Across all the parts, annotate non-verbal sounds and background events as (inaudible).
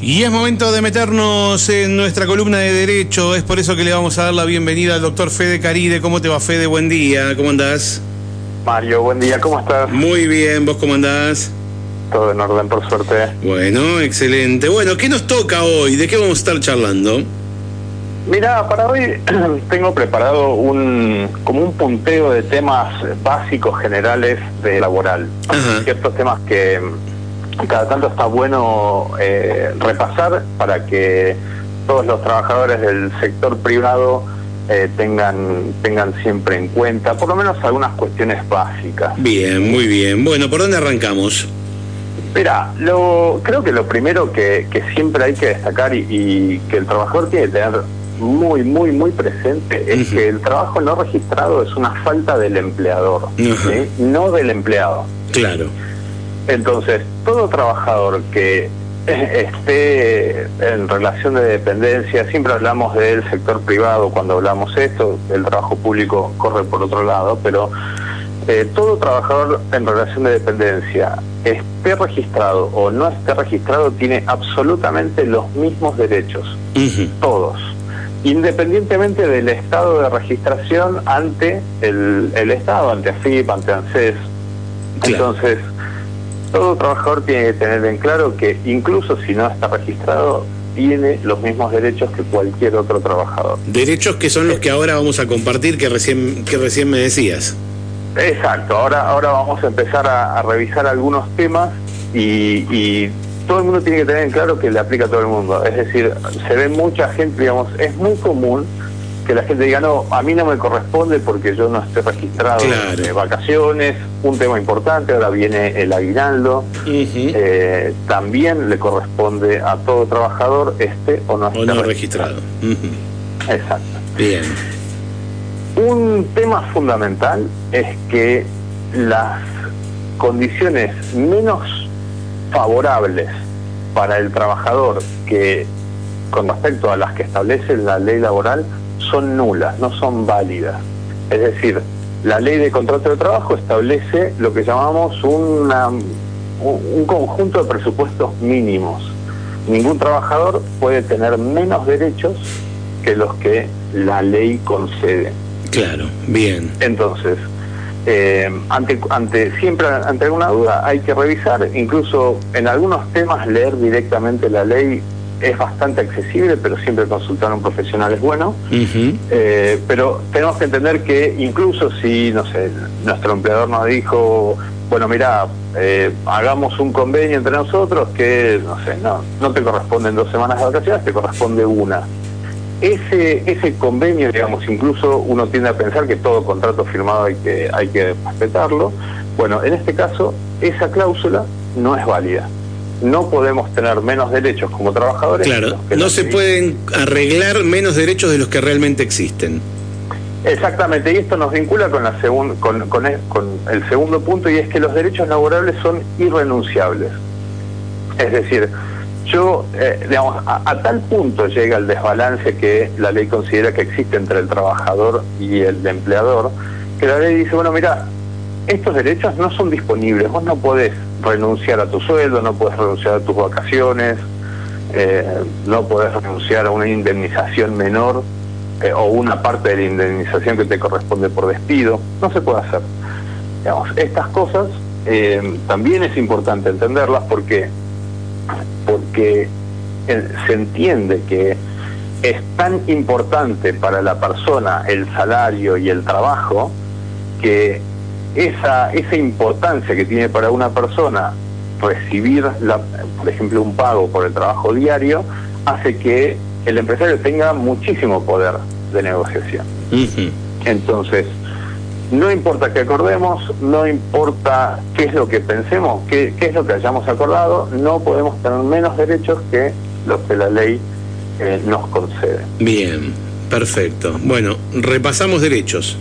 Y es momento de meternos en nuestra columna de Derecho. Es por eso que le vamos a dar la bienvenida al doctor Fede Caride. ¿Cómo te va, Fede? Buen día. ¿Cómo andás? Mario, buen día. ¿Cómo estás? Muy bien. ¿Vos cómo andás? Todo en orden, por suerte. Bueno, excelente. Bueno, ¿qué nos toca hoy? ¿De qué vamos a estar charlando? Mira, para hoy (clears throat) tengo preparado un como un punteo de temas básicos generales de laboral. Ajá. Ciertos temas que cada tanto está bueno eh, repasar para que todos los trabajadores del sector privado eh, tengan tengan siempre en cuenta, por lo menos algunas cuestiones básicas. Bien, muy bien. Bueno, ¿por dónde arrancamos? Mira, lo, creo que lo primero que, que siempre hay que destacar y, y que el trabajador tiene que tener muy, muy, muy presente es que el trabajo no registrado es una falta del empleador, no del empleado. Claro. Entonces, todo trabajador que esté en relación de dependencia, siempre hablamos del sector privado cuando hablamos esto, el trabajo público corre por otro lado, pero eh, todo trabajador en relación de dependencia, esté registrado o no esté registrado, tiene absolutamente los mismos derechos, todos, independientemente del estado de registración ante el, el Estado, ante AFIP, ante ANSES. Claro. Entonces, todo trabajador tiene que tener en claro que incluso si no está registrado, tiene los mismos derechos que cualquier otro trabajador. Derechos que son los que ahora vamos a compartir que recién, que recién me decías. Exacto, ahora, ahora vamos a empezar a, a revisar algunos temas y, y todo el mundo tiene que tener en claro que le aplica a todo el mundo. Es decir, se ve mucha gente, digamos, es muy común que la gente diga, no, a mí no me corresponde porque yo no estoy registrado Claro. de vacaciones, un tema importante, ahora viene el aguinaldo, eh, también le corresponde a todo trabajador este o no o no registrado. Exacto. Bien. Un tema fundamental es que las condiciones menos favorables para el trabajador que con respecto a las que establece la ley laboral son nulas, no son válidas. Es decir, la ley de contrato de trabajo establece lo que llamamos una- un, un conjunto de presupuestos mínimos. Ningún trabajador puede tener menos derechos que los que la ley concede. Claro. Bien. Entonces, eh, ante, ante siempre ante alguna duda hay que revisar, incluso en algunos temas leer directamente la ley es bastante accesible, pero siempre consultar a un profesional es bueno. Eh, pero tenemos que entender que incluso si, no sé, nuestro empleador nos dijo, bueno, mira, eh, hagamos un convenio entre nosotros que, no sé, no, no te corresponden dos semanas de vacaciones, te corresponde una. Ese, ese convenio, digamos, incluso uno tiende a pensar que todo contrato firmado hay que, hay que respetarlo. Bueno, en este caso, esa cláusula no es válida. No podemos tener menos derechos como trabajadores. Claro. que No se pueden arreglar menos derechos de los que realmente existen. Exactamente, y esto nos vincula con, la segun- con, con el, con el segundo punto, y es que los derechos laborables son irrenunciables. Es decir, yo, eh, digamos, a, a tal punto llega el desbalance que la ley considera que existe entre el trabajador y el empleador, que la ley dice, bueno, mira, estos derechos no son disponibles, vos no podés renunciar a tu sueldo, no podés renunciar a tus vacaciones, eh, no podés renunciar a una indemnización menor eh, o una parte de la indemnización que te corresponde por despido, no se puede hacer. Digamos, estas cosas eh, también es importante entenderlas porque, porque se entiende que es tan importante para la persona el salario y el trabajo que esa, esa importancia que tiene para una persona recibir, la, por ejemplo, un pago por el trabajo diario, hace que el empresario tenga muchísimo poder de negociación. Entonces, no importa que acordemos, no importa qué es lo que pensemos, qué, qué es lo que hayamos acordado, no podemos tener menos derechos que los que la ley eh, nos concede. Bien. Perfecto. Bueno, repasamos derechos.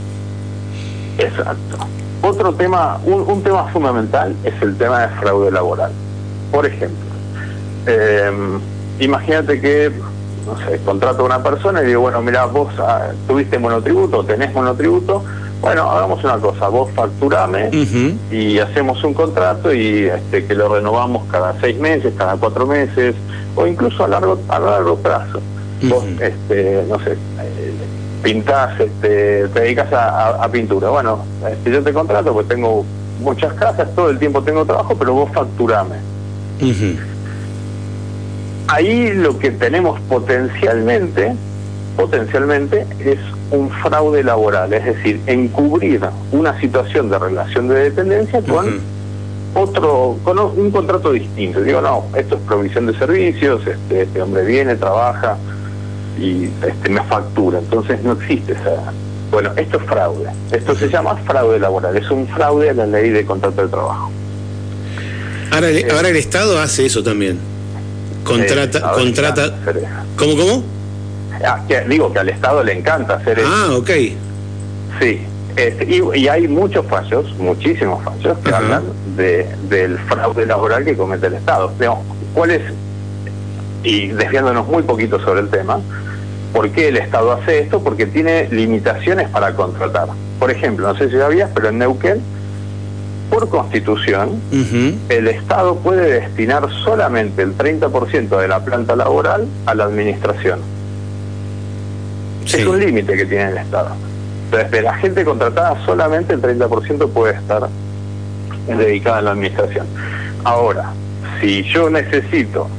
Exacto. Otro tema, un, un tema fundamental es el tema de fraude laboral. Por ejemplo, eh, imagínate que, no sé, contrato a una persona y digo, bueno, mira, vos ah, tuviste monotributo, tenés monotributo, bueno, hagamos una cosa, vos facturame y hacemos un contrato y este, que lo renovamos cada seis meses, cada cuatro meses, o incluso a largo, a largo plazo. Vos, este, no sé, eh, pintás, este, te dedicas a, pintura. Bueno, este, yo te contrato porque tengo muchas casas, todo el tiempo tengo trabajo, pero vos facturame. Ahí lo que tenemos potencialmente, potencialmente, es un fraude laboral, es decir, encubrir una situación de relación de dependencia con otro, con un contrato distinto. Digo, no, esto es provisión de servicios, este, este hombre viene, trabaja y este, me factura. Entonces no existe esa. Bueno, esto es fraude. Esto se llama fraude laboral. Es un fraude a la ley de contrato de trabajo. Ahora, el, ahora el Estado hace eso también. Contrata, contrata. ¿Cómo, cómo? Ah, digo que al Estado le encanta hacer eso. Ah, ok. Sí. Este, y, hay muchos fallos, muchísimos fallos, que hablan de, del fraude laboral que comete el Estado. ¿Cuál es? Y desviándonos muy poquito sobre el tema, ¿por qué el Estado hace esto? Porque tiene limitaciones para contratar. Por ejemplo, no sé si sabías, pero en Neuquén, por constitución, el Estado puede destinar solamente el 30% de la planta laboral a la administración. Es un límite que tiene el Estado. Entonces, de la gente contratada, solamente el 30% puede estar dedicada a la administración. Ahora, si yo necesito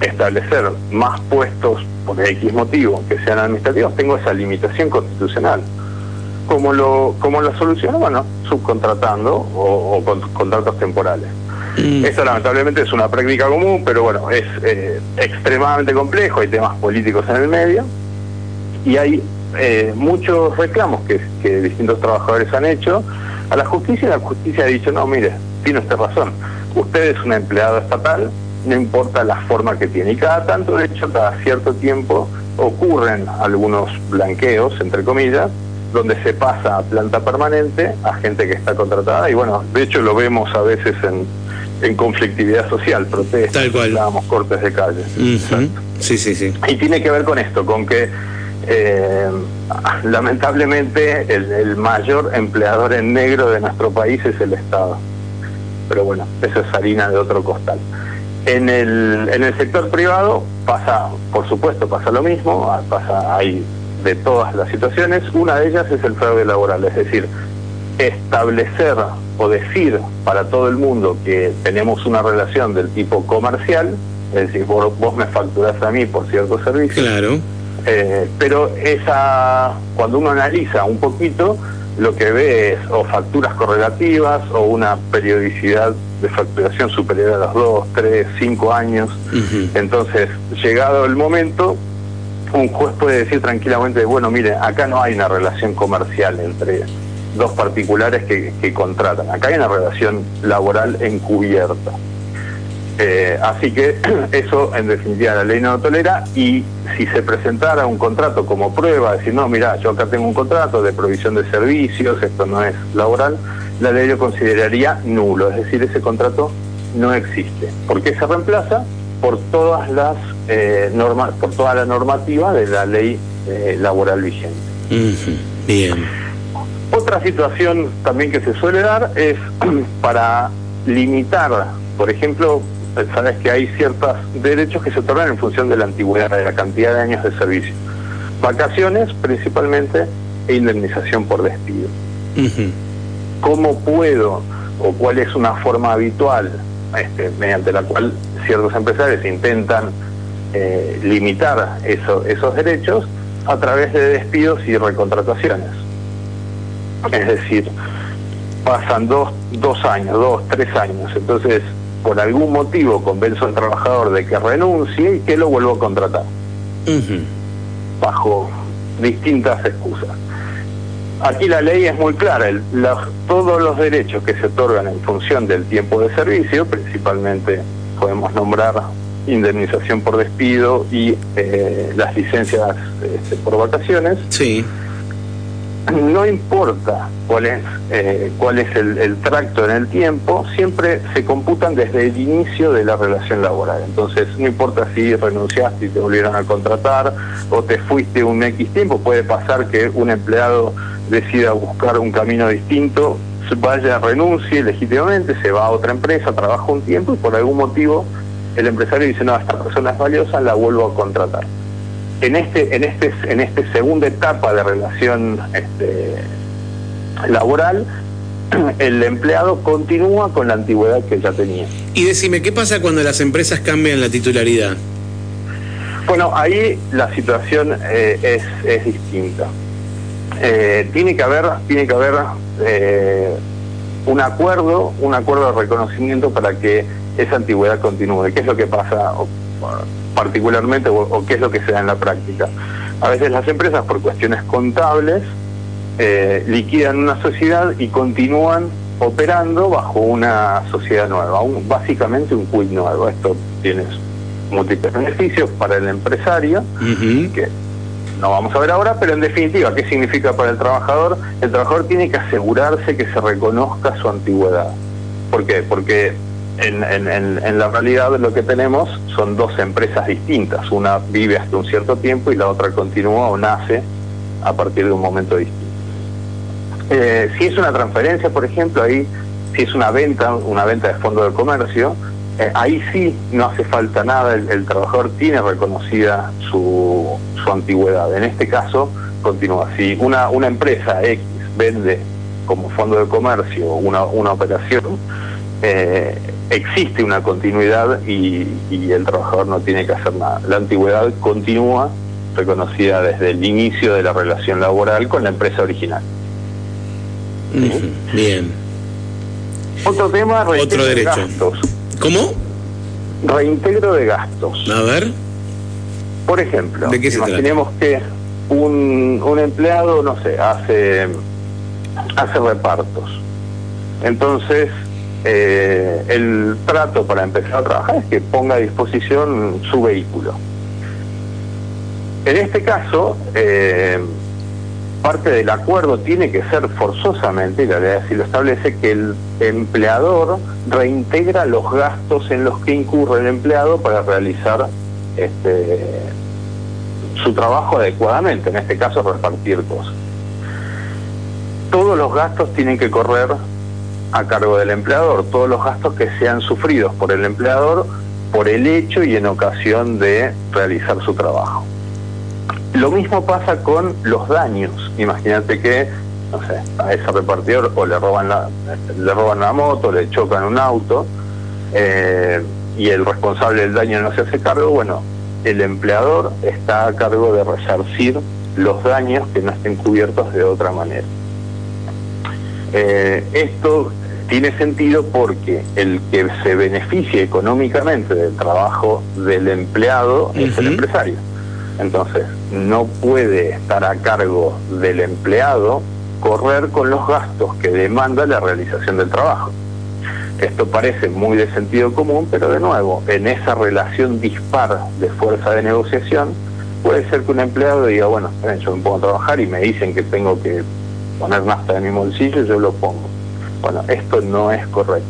establecer más puestos por X motivo que sean administrativos, tengo esa limitación constitucional. ¿Cómo lo, cómo lo soluciono? Bueno, subcontratando o, con contratos temporales. Mm. Eso lamentablemente es una práctica común, pero bueno, es eh, extremadamente complejo, hay temas políticos en el medio y hay eh, muchos reclamos que, distintos trabajadores han hecho a la justicia y la justicia ha dicho, no, mire, tiene usted razón, usted es un empleado estatal, no importa la forma que tiene. Y cada tanto, de hecho, cada cierto tiempo ocurren algunos blanqueos, entre comillas, donde se pasa a planta permanente a gente que está contratada y bueno, de hecho lo vemos a veces en, en conflictividad social, protestas, cortes de calle. Sí, sí, sí. Y tiene que ver con esto, con que eh, lamentablemente el, mayor empleador en negro de nuestro país es el Estado. Pero bueno, eso es harina de otro costal. En el, en el sector privado pasa, por supuesto, pasa lo mismo, pasa, hay de todas las situaciones. Una de ellas es el fraude laboral, es decir, establecer o decir para todo el mundo que tenemos una relación del tipo comercial, es decir, vos, vos me facturás a mí por ciertos servicios. Claro eh, pero esa, cuando uno analiza un poquito, lo que ve es o facturas correlativas o una periodicidad de facturación superior a los dos, tres, cinco años. Entonces, llegado el momento, un juez puede decir tranquilamente, bueno, mire, acá no hay una relación comercial entre dos particulares que, que contratan, acá hay una relación laboral encubierta. Eh, así que (clears throat) eso en definitiva la ley no lo tolera y si se presentara un contrato como prueba, decir, no, mira, yo acá tengo un contrato de provisión de servicios, esto no es laboral, la ley lo consideraría nulo, es decir, ese contrato no existe. porque se reemplaza? Por todas las eh, normas, por toda la normativa de la ley eh, laboral vigente. Bien. Otra situación también que se suele dar es (clears throat) para limitar, por ejemplo, sabes que hay ciertos derechos que se otorgan en función de la antigüedad, de la cantidad de años de servicio. Vacaciones principalmente e indemnización por despido. ¿Cómo puedo o cuál es una forma habitual este, mediante la cual ciertos empresarios intentan eh, limitar esos derechos a través de despidos y recontrataciones? Es decir, pasan dos, dos años, dos, tres años, entonces por algún motivo convenzo al trabajador de que renuncie y que lo vuelvo a contratar. Bajo distintas excusas. Aquí la ley es muy clara, todos los derechos que se otorgan en función del tiempo de servicio, principalmente podemos nombrar indemnización por despido y eh, las licencias este, por vacaciones, sí. No importa cuál es, eh, cuál es el, tracto en el tiempo, siempre se computan desde el inicio de la relación laboral. Entonces, no importa si renunciaste y te volvieron a contratar o te fuiste un X tiempo, puede pasar que un empleado decida buscar un camino distinto, vaya, renuncie legítimamente, se va a otra empresa, trabaja un tiempo y por algún motivo el empresario dice, no, esta persona es valiosa, la vuelvo a contratar en este en este en esta segunda etapa de relación este, laboral (clears throat) el empleado continúa con la antigüedad que ya tenía. Y decime, ¿qué pasa cuando las empresas cambian la titularidad? Bueno, ahí la situación eh, es, es, distinta. Eh, tiene que haber, tiene que haber eh, un acuerdo, un acuerdo de reconocimiento para que esa antigüedad continúe. ¿Qué es lo que pasa? Particularmente o, qué es lo que se da en la práctica. A veces las empresas por cuestiones contables eh, liquidan una sociedad y continúan operando bajo una sociedad nueva, básicamente un quid nuevo. Esto tiene múltiples beneficios para el empresario, que no vamos a ver ahora, pero en definitiva, ¿qué significa para el trabajador? El trabajador tiene que asegurarse que se reconozca su antigüedad. ¿Por qué? Porque en, la realidad lo que tenemos son dos empresas distintas. Una vive hasta un cierto tiempo y la otra continúa o nace a partir de un momento distinto. Eh, si es una transferencia, por ejemplo, ahí, si es una venta, una venta de fondo de comercio, eh, ahí sí no hace falta nada, el, trabajador tiene reconocida su, su, antigüedad. En este caso, continúa. Si una, una empresa X vende como fondo de comercio una, una operación, eh, existe una continuidad y, el trabajador no tiene que hacer nada. La antigüedad continúa reconocida desde el inicio de la relación laboral con la empresa original. Bien. Otro tema, Otro derecho. gastos. ¿Cómo? Reintegro de gastos. A ver. Por ejemplo, imaginemos que un, un empleado, no sé, hace, hace repartos. Entonces, eh, el trato para empezar a trabajar es que ponga a disposición su vehículo. En este caso, eh, parte del acuerdo tiene que ser forzosamente, y la ley así lo establece, que el empleador reintegra los gastos en los que incurre el empleado para realizar este, su trabajo adecuadamente, en este caso repartir cosas. Todos los gastos tienen que correr a cargo del empleador, todos los gastos que sean sufridos por el empleador por el hecho y en ocasión de realizar su trabajo. Lo mismo pasa con los daños. Imagínate que, no sé, a ese repartidor o le roban la, le roban la moto, le chocan un auto eh, y el responsable del daño no se hace cargo, bueno, el empleador está a cargo de resarcir los daños que no estén cubiertos de otra manera. Eh, esto tiene sentido porque el que se beneficia económicamente del trabajo del empleado es el empresario. Entonces, no puede estar a cargo del empleado correr con los gastos que demanda la realización del trabajo. Esto parece muy de sentido común, pero de nuevo, en esa relación dispar de fuerza de negociación, puede ser que un empleado diga, bueno, yo me pongo a trabajar y me dicen que tengo que poner nafta en mi bolsillo, yo lo pongo bueno, esto no es correcto.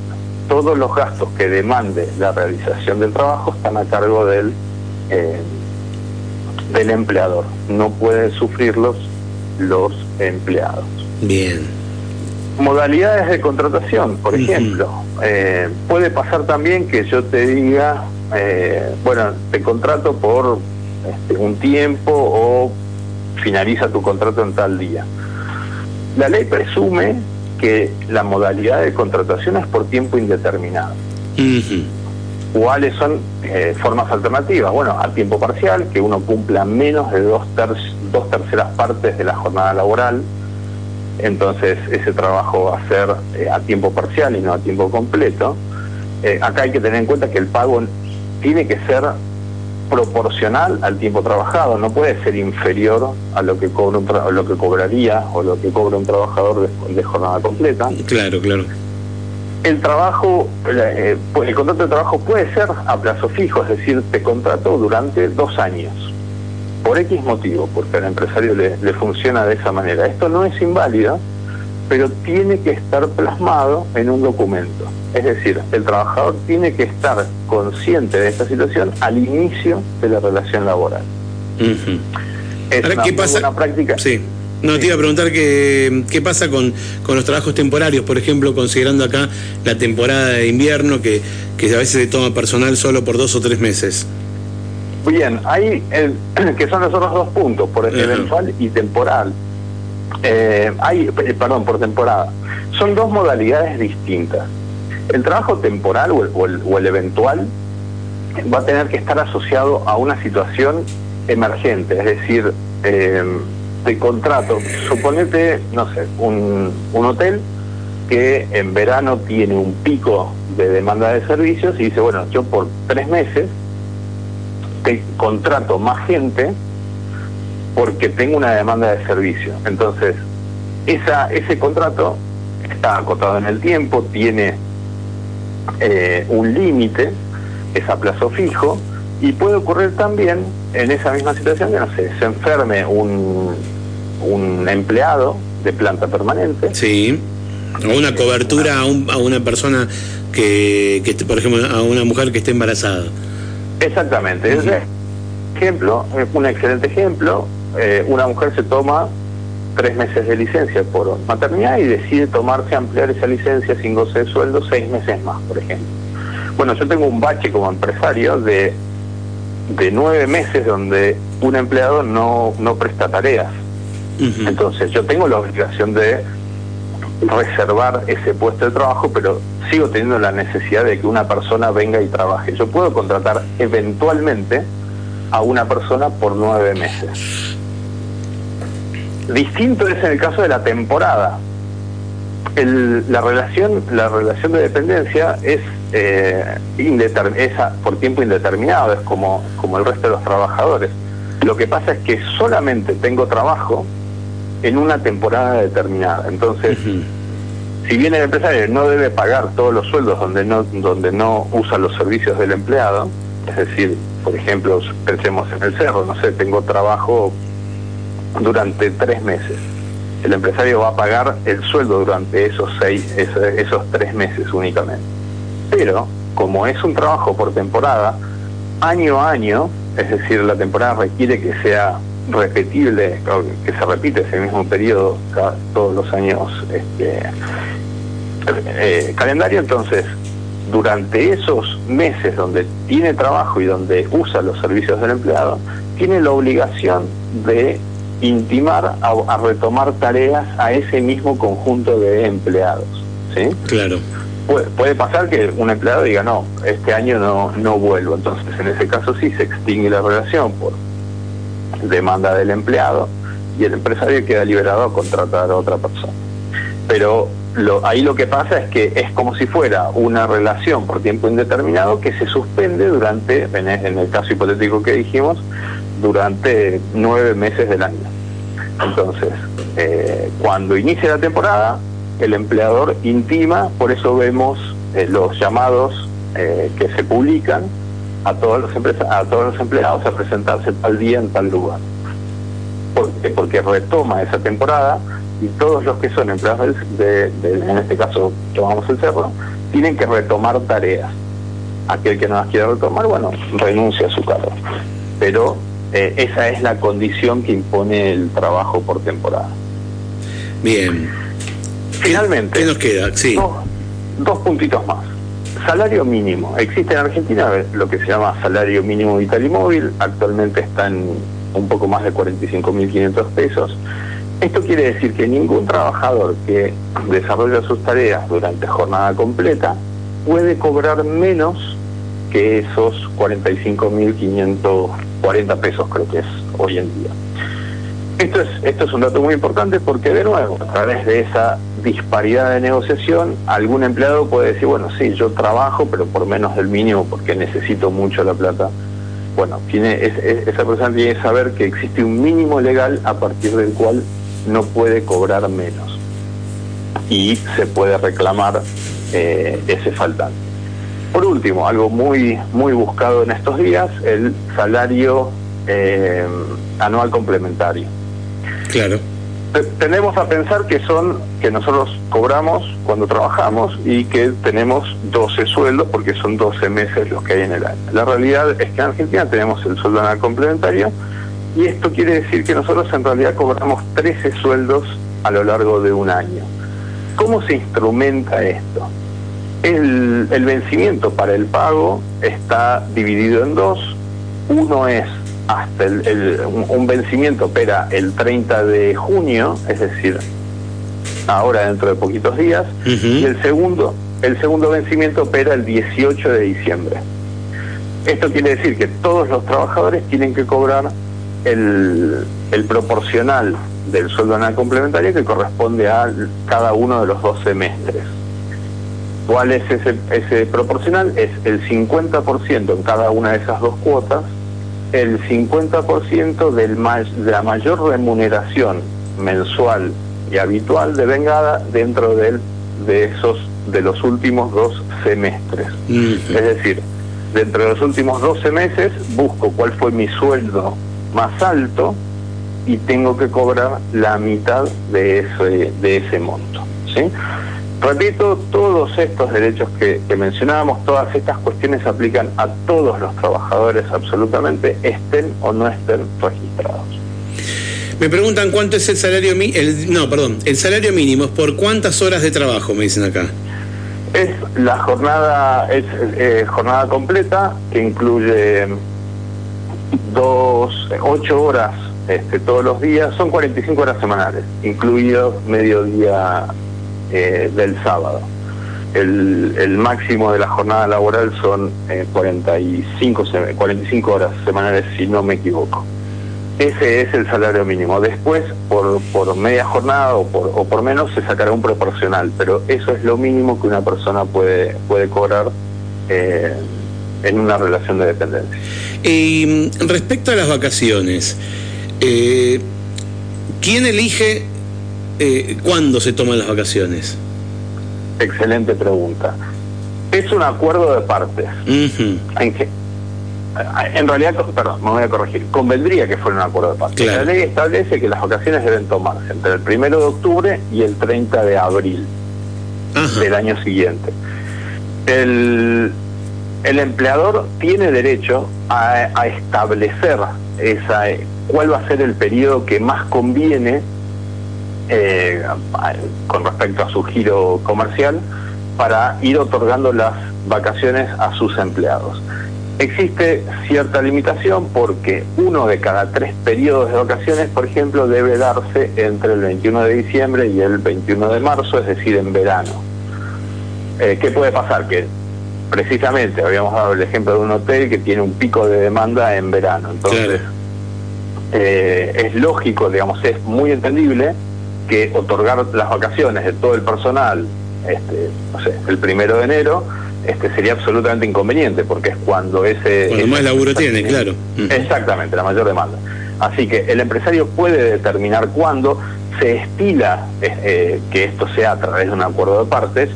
Todos los gastos que demande la realización del trabajo están a cargo del, eh, del empleador. No pueden sufrirlos los empleados. Bien. Modalidades de contratación, por ejemplo. Eh, puede pasar también que yo te diga, eh, bueno, te contrato por este, un tiempo o finaliza tu contrato en tal día. La ley presume que la modalidad de contratación es por tiempo indeterminado. ¿Cuáles son eh, formas alternativas? Bueno, a tiempo parcial, que uno cumpla menos de dos, dos terceras partes de la jornada laboral, entonces ese trabajo va a ser eh, a tiempo parcial y no a tiempo completo. Eh, acá hay que tener en cuenta que el pago tiene que ser proporcional al tiempo trabajado, no puede ser inferior a lo que cobra un lo que cobraría o lo que cobra un trabajador de, jornada completa. Claro, claro. El trabajo, eh, pues, el contrato de trabajo puede ser a plazo fijo, es decir, te contrato durante dos años. por X motivo, porque al empresario le, le funciona de esa manera. Esto no es inválido, pero tiene que estar plasmado en un documento. Es decir, el trabajador tiene que estar consciente de esta situación al inicio de la relación laboral. Es una, ¿qué pasa? práctica. Sí. No, te iba a preguntar qué, qué pasa con, con, los trabajos temporarios, por ejemplo, considerando acá la temporada de invierno, que, que a veces se toma personal solo por dos o tres meses. Bien, hay el, (clears throat) que son los otros dos puntos, por eventual y temporal. Eh, hay, eh, perdón, por temporada. Son dos modalidades distintas. El trabajo temporal o el, eventual va a tener que estar asociado a una situación emergente, es decir, eh, de contrato. Suponete, no sé, un, un hotel que en verano tiene un pico de demanda de servicios y dice, bueno, yo por tres meses te contrato más gente porque tengo una demanda de servicio. Entonces, esa, ese contrato está acotado en el tiempo, tiene eh, un límite, es a plazo fijo, y puede ocurrir también en esa misma situación que, no sé, se enferme un, un empleado de planta permanente. Sí, o una cobertura a, a una persona que, que, por ejemplo, a una mujer que esté embarazada. Exactamente. Ese ejemplo, un excelente ejemplo, eh, una mujer se toma tres meses de licencia por maternidad y decide tomarse, ampliar esa licencia sin goce de sueldo seis meses más, por ejemplo. Bueno, yo tengo un bache como empresario de, de nueve meses donde un empleado no, no presta tareas. Entonces yo tengo la obligación de reservar ese puesto de trabajo, pero sigo teniendo la necesidad de que una persona venga y trabaje. Yo puedo contratar eventualmente a una persona por nueve meses. Distinto es en el caso de la temporada. la relación la relación de dependencia es eh, por tiempo indeterminado, es como, como el resto de los trabajadores. Lo que pasa es que solamente tengo trabajo en una temporada determinada. Entonces, si bien el empresario no debe pagar todos los sueldos donde no, donde no usa los servicios del empleado, es decir, por ejemplo, pensemos en el cerro, no sé, tengo trabajo durante tres meses. El empresario va a pagar el sueldo durante esos seis, esos, tres meses únicamente. Pero, como es un trabajo por temporada, año a año, es decir, la temporada requiere que sea repetible, que se repite ese mismo periodo todos los años este, eh, calendario, entonces durante esos meses donde tiene trabajo y donde usa los servicios del empleado, tiene la obligación de intimar a, retomar tareas a ese mismo conjunto de empleados. ¿sí? Claro. puede pasar que un empleado diga, no, este año no, no vuelvo. Entonces, en ese caso sí se extingue la relación por demanda del empleado y el empresario queda liberado a contratar a otra persona. Pero lo, ahí lo que pasa es que es como si fuera una relación por tiempo indeterminado que se suspende durante, en el caso hipotético que dijimos, durante nueve meses del año. Entonces, eh, cuando inicia la temporada, el empleador intima, por eso vemos eh, los llamados eh, que se publican a todos los a todos los empleados a presentarse tal día en tal lugar. Porque, porque retoma esa temporada y todos los que son empleados en este caso tomamos el cerro, tienen que retomar tareas. Aquel que no las quiere retomar, bueno, renuncia a su cargo. Pero eh, esa es la condición que impone el trabajo por temporada. Bien. Finalmente, ¿qué nos queda? Sí. Dos, puntitos más. Salario mínimo. Existe en Argentina lo que se llama salario mínimo vital y móvil. Actualmente está en un poco más de 45.500 pesos. Esto quiere decir que ningún trabajador que desarrolla sus tareas durante jornada completa puede cobrar menos que esos 45.540 pesos creo que es hoy en día. Esto es, esto es un dato muy importante porque de nuevo, a través de esa disparidad de negociación, algún empleado puede decir, bueno, sí, yo trabajo, pero por menos del mínimo porque necesito mucho la plata. Bueno, tiene, esa persona tiene que saber que existe un mínimo legal a partir del cual no puede cobrar menos y se puede reclamar eh, ese faltante. Por último, algo muy, muy buscado en estos días, el salario eh, anual complementario. Claro. Tenemos a pensar que son que nosotros cobramos cuando trabajamos y que tenemos 12 sueldos porque son 12 meses los que hay en el año. La realidad es que en Argentina tenemos el sueldo anual complementario y esto quiere decir que nosotros en realidad cobramos 13 sueldos a lo largo de un año. ¿Cómo se instrumenta esto? El, el vencimiento para el pago está dividido en dos. Uno es hasta el, un vencimiento opera el 30 de junio, es decir, ahora dentro de poquitos días, y el segundo, el segundo vencimiento opera el 18 de diciembre. Esto quiere decir que todos los trabajadores tienen que cobrar el, el proporcional del sueldo anual complementario que corresponde a cada uno de los dos semestres. ¿Cuál es ese, ese proporcional? Es el 50% en cada una de esas dos cuotas el 50% del de la mayor remuneración mensual y habitual de vengada dentro del, de esos de los últimos dos semestres. Es decir, dentro de los últimos 12 meses busco cuál fue mi sueldo más alto y tengo que cobrar la mitad de ese, de ese monto. ¿sí? Repito, todos estos derechos que, mencionábamos, todas estas cuestiones aplican a todos los trabajadores absolutamente, estén o no estén registrados. Me preguntan cuánto es el salario mínimo, no, perdón, el salario mínimo, ¿por cuántas horas de trabajo me dicen acá? Es la jornada, es eh, jornada completa que incluye dos, ocho horas este, todos los días, son 45 horas semanales, incluido mediodía eh, del sábado. El, el, máximo de la jornada laboral son 45, eh, 45 horas semanales, si no me equivoco. Ese es el salario mínimo. Después, por, por media jornada o por, o por menos, se sacará un proporcional, pero eso es lo mínimo que una persona puede, puede cobrar eh, en una relación de dependencia. Y respecto a las vacaciones, ¿quién elige eh, ¿cuándo se toman las vacaciones? Excelente pregunta. Es un acuerdo de partes. en, que, en realidad, perdón, me voy a corregir, convendría que fuera un acuerdo de partes. La ley establece que las vacaciones deben tomarse entre el primero de octubre y el 30 de abril del año siguiente. El, el empleador tiene derecho a, a establecer esa, cuál va a ser el periodo que más conviene eh, con respecto a su giro comercial para ir otorgando las vacaciones a sus empleados. Existe cierta limitación porque uno de cada tres periodos de vacaciones, por ejemplo, debe darse entre el 21 de diciembre y el 21 de marzo, es decir, en verano. Eh, ¿Qué puede pasar? Que precisamente habíamos dado el ejemplo de un hotel que tiene un pico de demanda en verano. Entonces, eh, es lógico, digamos, es muy entendible que otorgar las vacaciones de todo el personal, este, no sé, el primero de enero, este sería absolutamente inconveniente, porque es cuando ese... Cuando más laburo tiene, claro. Exactamente, la mayor demanda. Así que el empresario puede determinar cuándo, se estila eh, eh, que esto sea a través de un acuerdo de partes,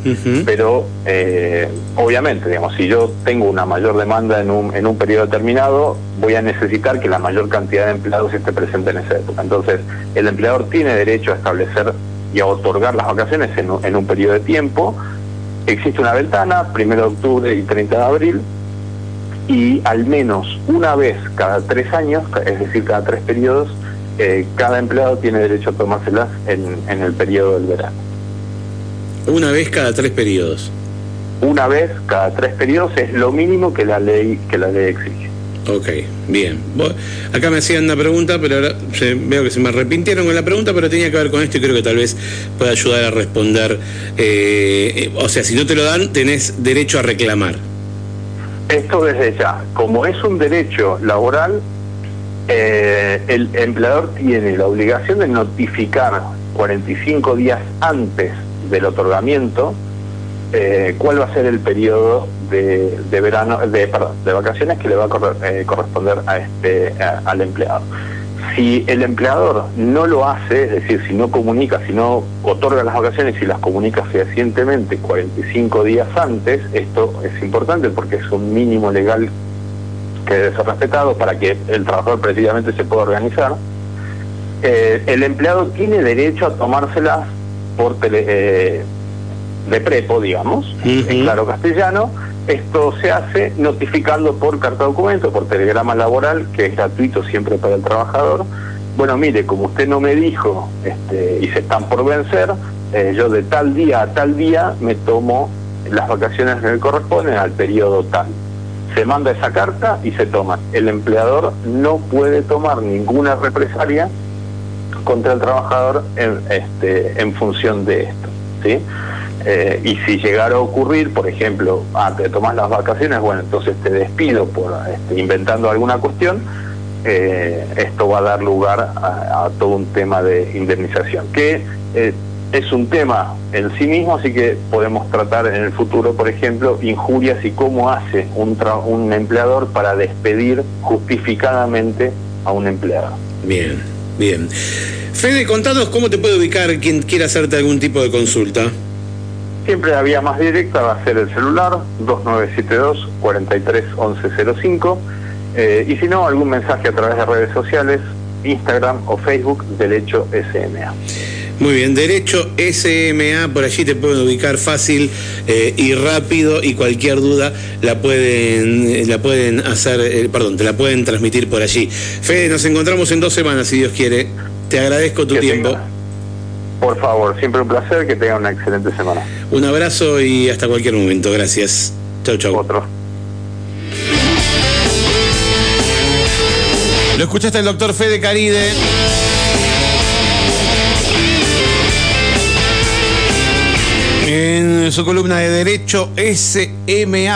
pero eh, obviamente, digamos, si yo tengo una mayor demanda en un, en un periodo determinado, voy a necesitar que la mayor cantidad de empleados esté presente en esa época. Entonces, el empleador tiene derecho a establecer y a otorgar las vacaciones en, en un periodo de tiempo. Existe una ventana, primero de octubre y 30 de abril, y al menos una vez cada tres años, es decir, cada tres periodos, eh, cada empleado tiene derecho a tomárselas en, en el periodo del verano. Una vez cada tres periodos. Una vez cada tres periodos es lo mínimo que la ley que la ley exige. Ok, bien. Acá me hacían una pregunta, pero ahora veo que se me arrepintieron con la pregunta, pero tenía que ver con esto y creo que tal vez pueda ayudar a responder. Eh, o sea, si no te lo dan, tenés derecho a reclamar. Esto desde ya. Como es un derecho laboral, eh, el empleador tiene la obligación de notificar 45 días antes del otorgamiento eh, cuál va a ser el periodo de, verano, de, perdón, de vacaciones que le va a eh, corresponder a este, al empleado. Si el empleador no lo hace, es decir, si no comunica, si no otorga las vacaciones y las comunica fehacientemente 45 días antes, esto es importante porque es un mínimo legal que ser respetado para que el trabajador precisamente se pueda organizar, eh, el empleado tiene derecho a tomárselas por tele, eh, de prepo, digamos, en claro castellano. Esto se hace notificando por carta documento, por telegrama laboral, que es gratuito siempre para el trabajador. Bueno, mire, como usted no me dijo este, y se están por vencer, eh, yo de tal día a tal día me tomo las vacaciones que me corresponden al periodo tal. Se manda esa carta y se toma. El empleador no puede tomar ninguna represalia contra el trabajador en, este, en función de esto. ¿sí? Eh, y si llegara a ocurrir, por ejemplo, ah, te tomas las vacaciones, bueno, entonces te despido por este, inventando alguna cuestión, eh, esto va a dar lugar a, todo un tema de indemnización, que eh, es un tema en sí mismo, así que podemos tratar en el futuro, por ejemplo, injurias y cómo hace un, un empleador para despedir justificadamente a un empleado. Bien, bien. Fede, contanos cómo te puede ubicar quien quiera hacerte algún tipo de consulta. Siempre la vía más directa va a ser el celular 2972 431105 eh, y si no, algún mensaje a través de redes sociales, Instagram o Facebook, Derecho SMA. Muy bien, Derecho SMA, por allí te pueden ubicar fácil eh, y rápido y cualquier duda la pueden, la pueden hacer, eh, perdón, te la pueden transmitir por allí. Fede, nos encontramos en dos semanas, si Dios quiere. Te agradezco tu tiempo. Por favor, siempre un placer, que tenga una excelente semana. Un abrazo y hasta cualquier momento. Gracias. Chau, chau. Otro. Lo escuchaste el doctor Fede Caride. En su columna de Derecho SMA.